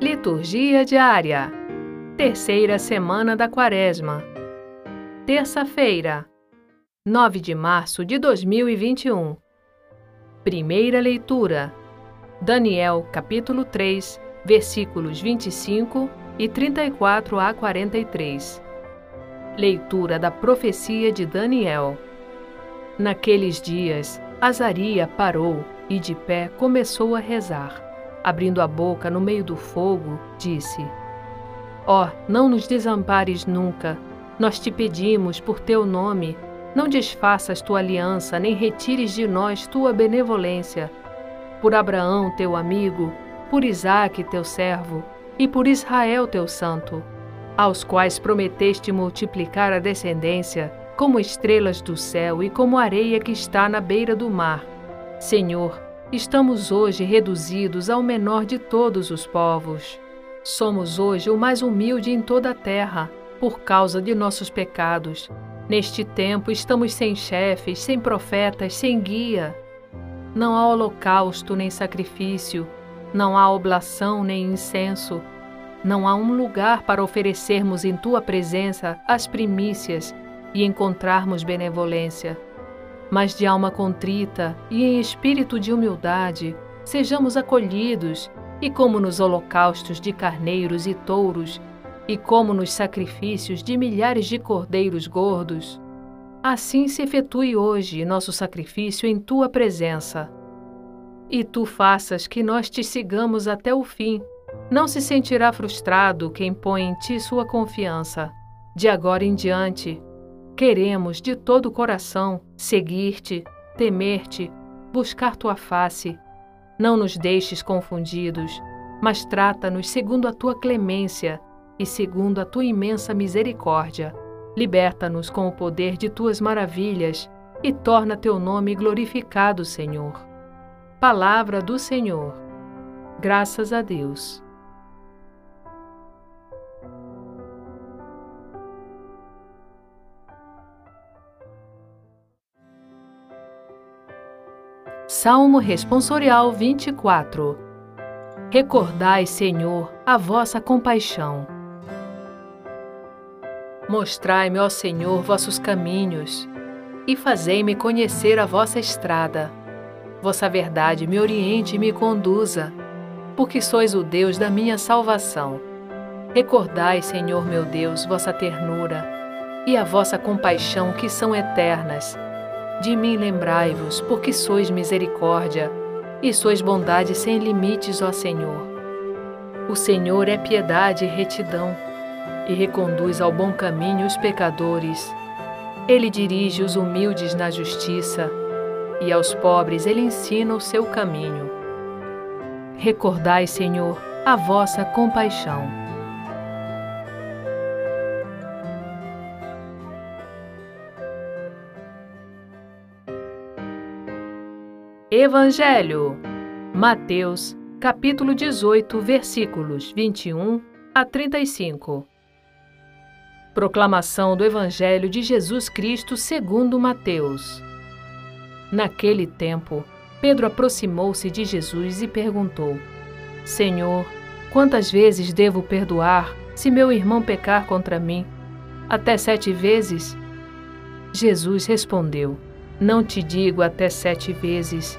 Liturgia diária. Terceira semana da Quaresma. Terça-feira, 9 de março de 2021. Primeira leitura. Daniel, capítulo 3, versículos 25 e 34 a 43. Leitura da profecia de Daniel. Naqueles dias, Azaria parou e de pé começou a rezar. Abrindo a boca no meio do fogo, disse: Ó, oh, não nos desampares nunca. Nós te pedimos por teu nome, não desfaças tua aliança, nem retires de nós tua benevolência. Por Abraão, teu amigo, por Isaque, teu servo, e por Israel, teu santo, aos quais prometeste multiplicar a descendência, como estrelas do céu e como areia que está na beira do mar. Senhor, estamos hoje reduzidos ao menor de todos os povos. Somos hoje o mais humilde em toda a terra, por causa de nossos pecados. Neste tempo estamos sem chefes, sem profetas, sem guia. Não há holocausto nem sacrifício, não há oblação nem incenso, não há um lugar para oferecermos em tua presença as primícias e encontrarmos benevolência. Mas de alma contrita e em espírito de humildade, sejamos acolhidos, e como nos holocaustos de carneiros e touros, e como nos sacrifícios de milhares de cordeiros gordos, assim se efetue hoje nosso sacrifício em tua presença. E tu faças que nós te sigamos até o fim. Não se sentirá frustrado quem põe em ti sua confiança. De agora em diante, Queremos de todo o coração seguir-te, temer-te, buscar tua face. Não nos deixes confundidos, mas trata-nos segundo a tua clemência e segundo a tua imensa misericórdia. Liberta-nos com o poder de tuas maravilhas e torna teu nome glorificado, Senhor. Palavra do Senhor. Graças a Deus. Salmo Responsorial 24 Recordai, Senhor, a vossa compaixão. Mostrai-me, ó Senhor, vossos caminhos, e fazei-me conhecer a vossa estrada. Vossa verdade me oriente e me conduza, porque sois o Deus da minha salvação. Recordai, Senhor meu Deus, vossa ternura e a vossa compaixão que são eternas de mim lembrai-vos, porque sois misericórdia, e sois bondade sem limites, ó Senhor. O Senhor é piedade e retidão, e reconduz ao bom caminho os pecadores. Ele dirige os humildes na justiça, e aos pobres ele ensina o seu caminho. Recordai, Senhor, a vossa compaixão. Evangelho. Mateus, capítulo 18, versículos 21 a 35. Proclamação do Evangelho de Jesus Cristo segundo Mateus. Naquele tempo, Pedro aproximou-se de Jesus e perguntou: Senhor, quantas vezes devo perdoar se meu irmão pecar contra mim? Até sete vezes? Jesus respondeu: não te digo até sete vezes,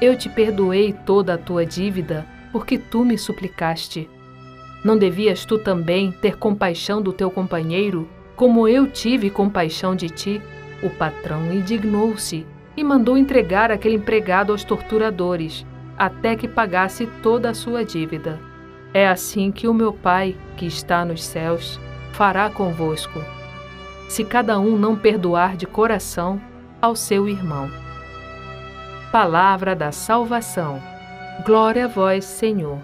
eu te perdoei toda a tua dívida porque tu me suplicaste. Não devias tu também ter compaixão do teu companheiro, como eu tive compaixão de ti? O patrão indignou-se e mandou entregar aquele empregado aos torturadores, até que pagasse toda a sua dívida. É assim que o meu Pai, que está nos céus, fará convosco, se cada um não perdoar de coração ao seu irmão. Palavra da salvação. Glória a vós, Senhor.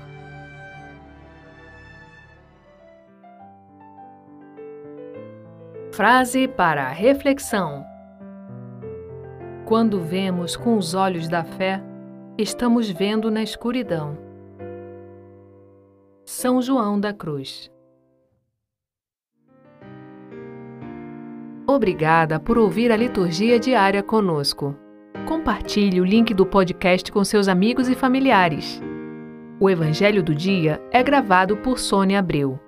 Frase para a reflexão: Quando vemos com os olhos da fé, estamos vendo na escuridão. São João da Cruz. Obrigada por ouvir a liturgia diária conosco. Compartilhe o link do podcast com seus amigos e familiares. O Evangelho do Dia é gravado por Sônia Abreu.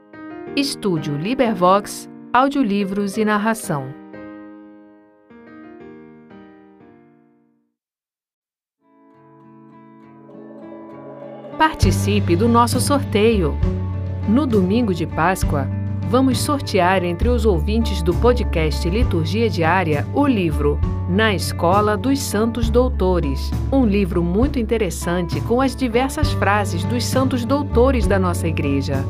Estúdio Libervox, audiolivros e narração. Participe do nosso sorteio. No domingo de Páscoa, vamos sortear entre os ouvintes do podcast Liturgia Diária o livro Na Escola dos Santos Doutores, um livro muito interessante com as diversas frases dos santos doutores da nossa igreja.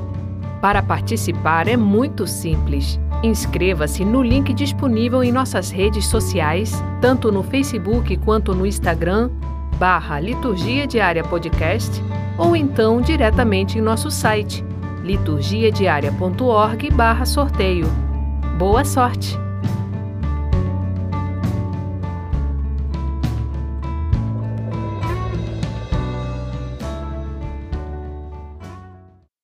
Para participar é muito simples. Inscreva-se no link disponível em nossas redes sociais, tanto no Facebook quanto no Instagram, barra Liturgia Diária Podcast, ou então diretamente em nosso site liturgiadiaria.org/sorteio. Boa sorte!